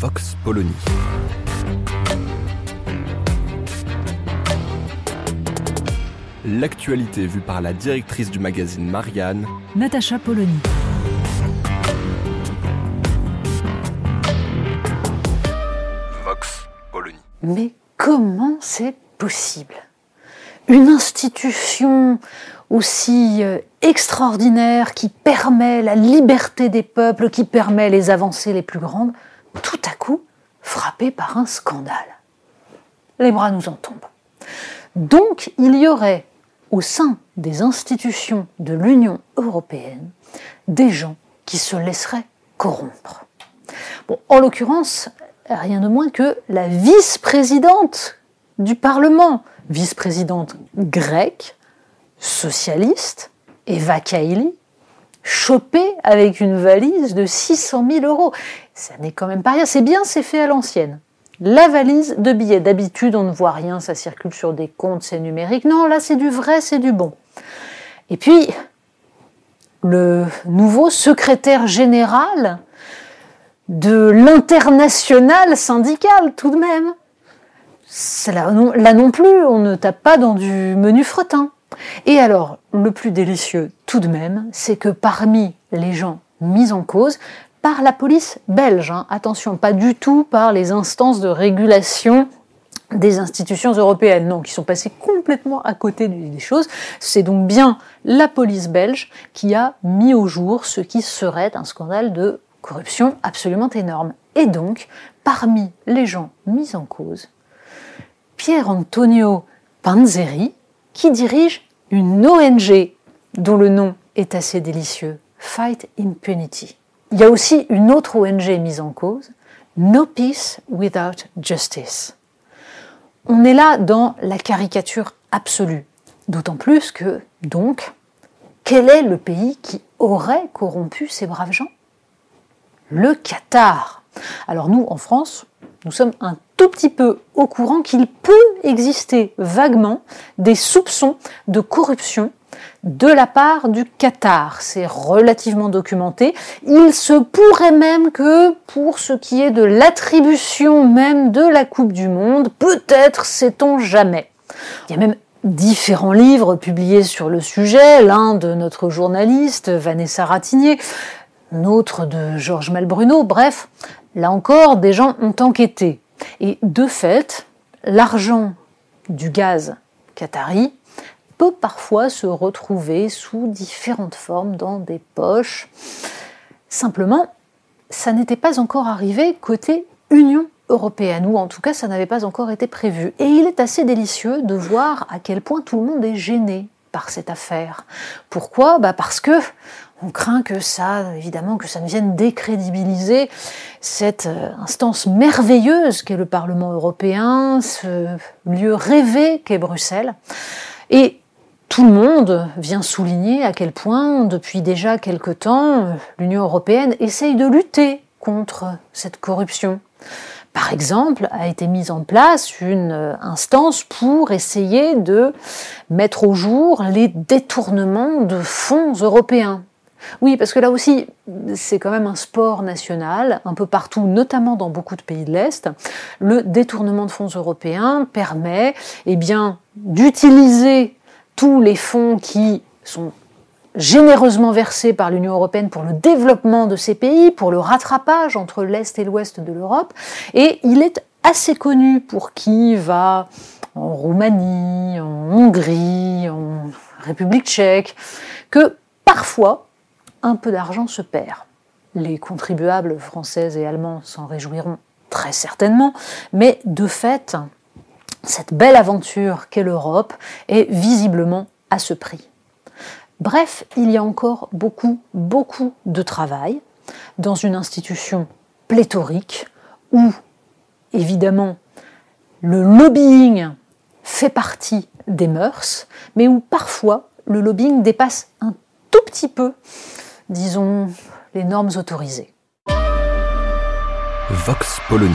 Vox Polony. L'actualité vue par la directrice du magazine Marianne, Natacha Polony. Vox Polony. Mais comment c'est possible? Une institution aussi euh, extraordinaire qui permet la liberté des peuples, qui permet les avancées les plus grandes, tout à coup frappée par un scandale. Les bras nous en tombent. Donc il y aurait au sein des institutions de l'Union européenne des gens qui se laisseraient corrompre. En l'occurrence, rien de moins que la vice-présidente du Parlement, vice-présidente grecque, socialiste, Eva Kaili, chopée avec une valise de 600 000 euros. Ça n'est quand même pas rien, c'est bien, c'est fait à l'ancienne. La valise de billets, d'habitude on ne voit rien, ça circule sur des comptes, c'est numérique. Non, là c'est du vrai, c'est du bon. Et puis, le nouveau secrétaire général de l'international syndical, tout de même. Là non, plus, on ne tape pas dans du menu fretin. Et alors, le plus délicieux, tout de même, c'est que parmi les gens mis en cause, par la police belge, hein, attention, pas du tout par les instances de régulation des institutions européennes, non, qui sont passées complètement à côté des choses. C'est donc bien la police belge qui a mis au jour ce qui serait un scandale de corruption absolument énorme. Et donc, parmi les gens mis en cause, Pierre Antonio Panzeri, qui dirige une ONG dont le nom est assez délicieux, Fight Impunity. Il y a aussi une autre ONG mise en cause, No Peace Without Justice. On est là dans la caricature absolue, d'autant plus que, donc, quel est le pays qui aurait corrompu ces braves gens? Le Qatar. Alors nous, en France, nous sommes un tout petit peu au courant qu'il peut exister vaguement des soupçons de corruption de la part du Qatar. C'est relativement documenté. Il se pourrait même que pour ce qui est de l'attribution même de la Coupe du Monde, peut-être sait-on jamais. Il y a même différents livres publiés sur le sujet, l'un de notre journaliste Vanessa Ratignier, autre de Georges Malbruno, bref, là encore, des gens ont enquêté. Et de fait, l'argent du gaz qatari parfois se retrouver sous différentes formes dans des poches. Simplement, ça n'était pas encore arrivé côté Union européenne, ou en tout cas ça n'avait pas encore été prévu. Et il est assez délicieux de voir à quel point tout le monde est gêné par cette affaire. Pourquoi? Bah Parce que on craint que ça, évidemment, que ça ne vienne décrédibiliser cette euh, instance merveilleuse qu'est le Parlement européen, ce lieu rêvé qu'est Bruxelles. Et tout le monde vient souligner à quel point, depuis déjà quelque temps, l'Union européenne essaye de lutter contre cette corruption. Par exemple, a été mise en place une euh, instance pour essayer de mettre au jour les détournements de fonds européens. Oui, parce que là aussi, c'est quand même un sport national, un peu partout, notamment dans beaucoup de pays de l'Est. Le détournement de fonds européens permet eh bien, d'utiliser tous les fonds qui sont généreusement versés par l'Union européenne pour le développement de ces pays, pour le rattrapage entre l'Est et l'Ouest de l'Europe. Et il est assez connu pour qui va en Roumanie, en Hongrie, en République tchèque, que parfois un peu d'argent se perd. Les contribuables français et allemands s'en réjouiront très certainement, mais de fait, cette belle aventure qu'est l'Europe est visiblement à ce prix. Bref, il y a encore beaucoup, beaucoup de travail dans une institution pléthorique où, évidemment, le lobbying fait partie des mœurs, mais où parfois le lobbying dépasse un tout petit peu, disons, les normes autorisées. Vox Polony.